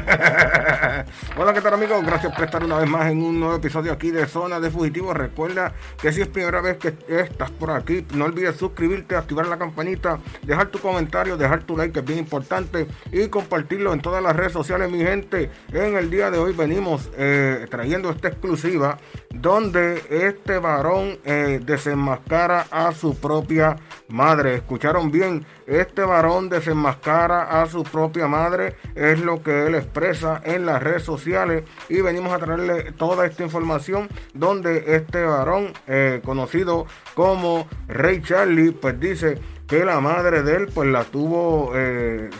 Hola, ¿qué tal amigos? Gracias por estar una vez más en un nuevo episodio aquí de Zona de Fugitivos. Recuerda que si es primera vez que estás por aquí, no olvides suscribirte, activar la campanita, dejar tu comentario, dejar tu like, que es bien importante, y compartirlo en todas las redes sociales, mi gente. En el día de hoy venimos eh, trayendo esta exclusiva donde este varón eh, desenmascara a su propia madre. ¿Escucharon bien? Este varón desenmascara a su propia madre, es lo que él expresa en las redes sociales y venimos a traerle toda esta información donde este varón eh, conocido como Rey Charlie pues dice que la madre de él pues la tuvo eh,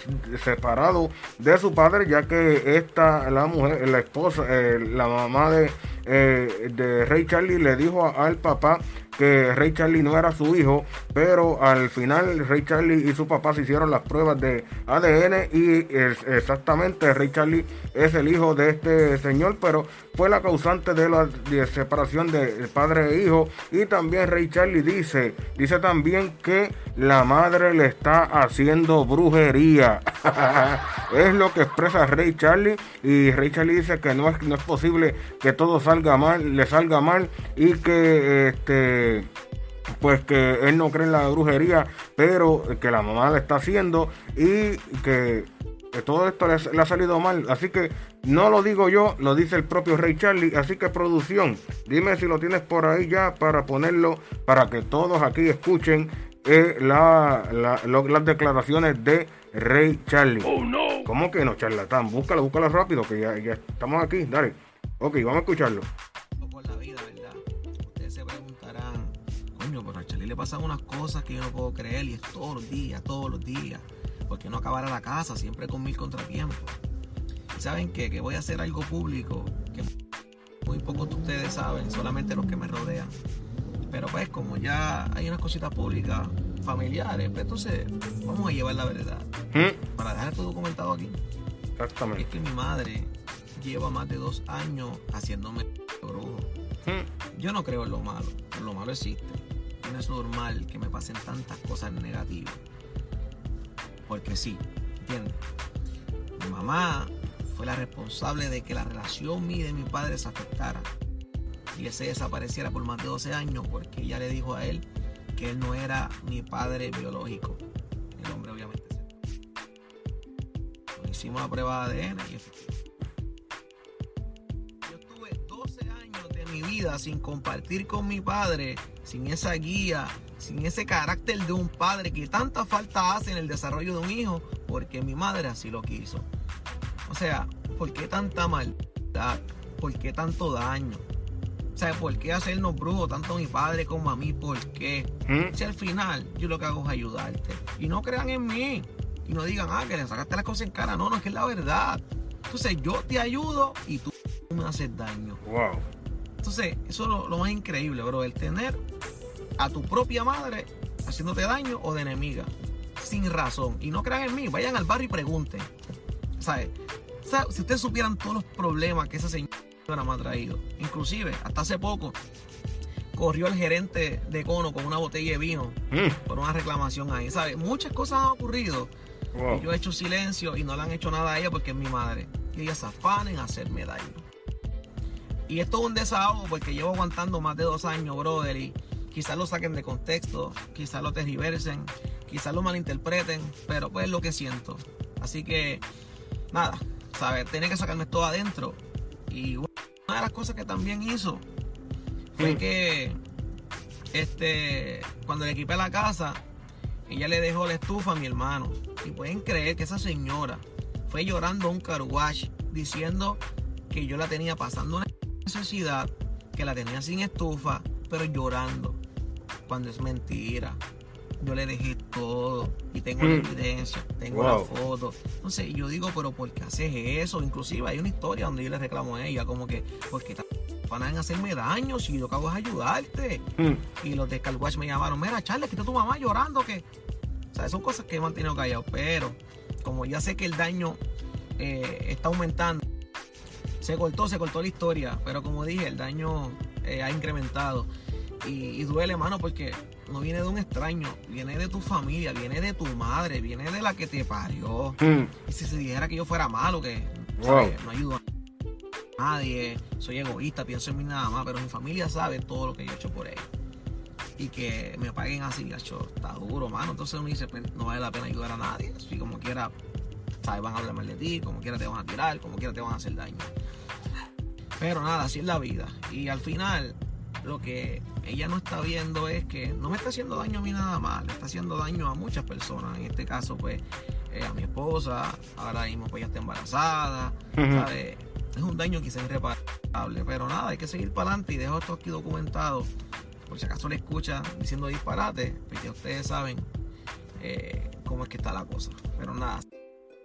separado de su padre ya que esta la mujer la esposa eh, la mamá de, de Rey Charlie le dijo al papá que Rey Charlie no era su hijo, pero al final Rey Charlie y su papá se hicieron las pruebas de ADN y exactamente Rey Charlie es el hijo de este señor, pero fue la causante de la separación de padre e hijo. Y también Rey Charlie dice, dice también que la madre le está haciendo brujería. Es lo que expresa Rey Charlie y Rey Charlie dice que no es, no es posible que todo salga mal, le salga mal y que este pues que él no cree en la brujería, pero que la mamá le está haciendo y que, todo esto le, ha salido mal. Así que no lo digo yo, lo dice el propio Rey Charlie. Así que producción, dime si lo tienes por ahí ya para ponerlo, para que todos aquí escuchen eh, la, las declaraciones de Rey Charlie. Oh, no. ¿Cómo que no, charlatán? Búscalo, búscalo rápido, que ya, ya estamos aquí. Dale. Ok, vamos a escucharlo. le pasan unas cosas que yo no puedo creer y es todos los días, todos los días. Porque no acabará la casa, siempre con mil contratiempos. ¿Saben qué? Que voy a hacer algo público que muy pocos de ustedes saben, solamente los que me rodean. Pero pues como ya hay unas cositas públicas, familiares, pues entonces vamos a llevar la verdad. ¿Mm? Para dejar esto documentado aquí. Exactamente. Es que mi madre lleva más de dos años haciéndome brujo. ¿Mm? Yo no creo en lo malo, lo malo existe no es normal que me pasen tantas cosas negativas. Porque sí, ¿entiendes? Mi mamá fue la responsable de que la relación mía y de mi padre se afectara. Y él se desapareciera por más de 12 años porque ella le dijo a él que él no era mi padre biológico. El hombre obviamente se Hicimos la prueba de ADN y Yo estuve 12 años de mi vida sin compartir con mi padre sin esa guía, sin ese carácter de un padre que tanta falta hace en el desarrollo de un hijo, porque mi madre así lo quiso. O sea, ¿por qué tanta maldad? ¿Por qué tanto daño? Sea, ¿por qué hacernos brujos tanto a mi padre como a mí? ¿Por qué? ¿Mm? Si al final yo lo que hago es ayudarte. Y no crean en mí. Y no digan, ah, que le sacaste las cosas en cara. No, no, es que es la verdad. Entonces yo te ayudo y tú me haces daño. Wow. Entonces, eso es lo, más increíble, bro, el tener a tu propia madre haciéndote daño o de enemiga, sin razón. Y no crean en mí, vayan al barrio y pregunten. ¿Sabes? Si ustedes supieran todos los problemas que esa señora me ha traído, inclusive hasta hace poco corrió el gerente de Cono con una botella de vino mm. por una reclamación ahí. ¿Sabes? Muchas cosas han ocurrido. Y yo he hecho silencio y no le han hecho nada a ella porque es mi madre. Y ella se afana en hacerme daño. Y esto es un desahogo porque llevo aguantando más de dos años, brother. Y quizás lo saquen de contexto, quizás lo tergiversen, quizás lo malinterpreten, pero pues es lo que siento. Así que, nada, ¿sabes? Tiene que sacarme todo adentro. Y una de las cosas que también hizo fue que, este, cuando le equipé la casa, ella le dejó la estufa a mi hermano. Y pueden creer que esa señora fue llorando a un carwash diciendo que yo la tenía pasando una necesidad, que la tenía sin estufa, pero llorando. Cuando es mentira. Yo le dejé todo y tengo la mm. evidencia, tengo la foto. Entonces yo digo, pero ¿por qué haces eso? Inclusive hay una historia donde yo le reclamo a ella, como que, porque van a hacerme daño si lo que hago es ayudarte. Mm. Y los de Calwash me llamaron, mira, Charles, está tu mamá llorando, que... O sea, son cosas que he mantenido callado, pero como ya sé que el daño eh, está aumentando, se cortó, se cortó la historia, pero como dije, el daño eh, ha incrementado. Y, duele, mano, porque no viene de un extraño, viene de tu familia, viene de tu madre, viene de la que te parió. Hmm. Y si se dijera que yo fuera malo, que No ayudo a nadie, soy egoísta, pienso en mí nada más, pero mi familia sabe todo lo que yo he hecho por ellos. Y que me paguen así, gacho, está duro, mano. Entonces uno dice, pues, no vale la pena ayudar a nadie. Si como quiera, ¿sabes? van a hablar mal de ti, como quiera te van a tirar, como quiera te van a hacer daño. Pero nada, así es la vida. Y al final, lo que ella no está viendo es que no me está haciendo daño a mí nada más, le está haciendo daño a muchas personas. En este caso, pues, eh, a mi esposa, ahora mismo pues ya está embarazada, Es un daño quizás irreparable, pero nada, hay que seguir para adelante y dejo esto aquí documentado. Por si acaso le escucha diciendo disparate, porque ustedes saben eh, cómo es que está la cosa. Pero nada.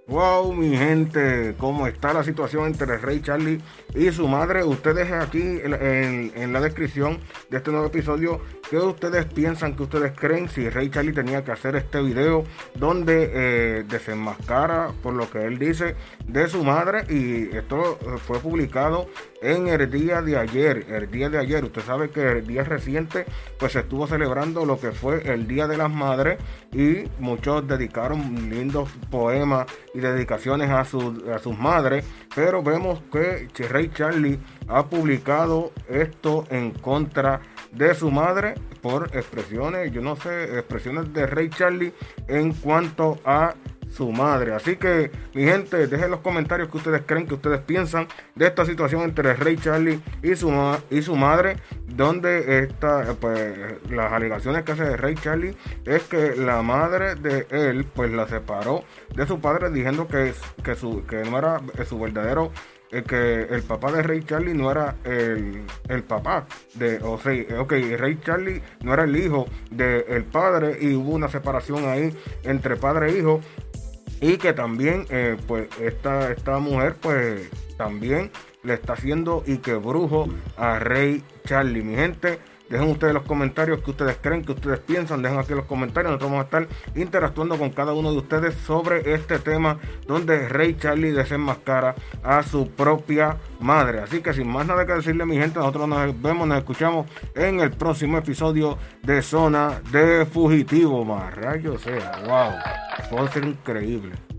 Wow, mi gente, ¿cómo está la situación entre el Rey Charlie y su madre? Ustedes aquí en, la descripción de este nuevo episodio, ¿qué ustedes piensan, que ustedes creen si Rey Charlie tenía que hacer este video donde eh, desenmascara por lo que él dice de su madre? Y esto fue publicado en el día de ayer, el día de ayer, usted sabe que el día reciente pues se estuvo celebrando lo que fue el Día de las Madres y muchos dedicaron lindos poemas y dedicaciones a, a sus madres, pero vemos que Rey Charlie ha publicado esto en contra de su madre por expresiones, yo no sé, expresiones de Rey Charlie en cuanto a su madre. Así que, mi gente, dejen los comentarios que ustedes creen, que ustedes piensan de esta situación entre Rey Charlie y su, y su madre, donde está, pues, las alegaciones que hace Rey Charlie es que la madre de él, pues, la separó de su padre diciendo que, que, su, que no era su verdadero eh, que el papá de Rey Charlie no era el, el papá de, o sea, ok, Rey Charlie no era el hijo del padre y hubo una separación ahí entre padre e hijo y que también eh, pues esta, esta mujer pues también le está haciendo y que brujo a Rey Charlie. Mi gente, dejen ustedes los comentarios que ustedes creen, que ustedes piensan, dejen aquí los comentarios, nosotros vamos a estar interactuando con cada uno de ustedes sobre este tema donde Rey Charlie desenmascara a su propia madre. Así que sin más nada que decirle mi gente, nosotros nos vemos, nos escuchamos en el próximo episodio de Zona de Fugitivo. Más rayos sea, wow. Puede ser increíble.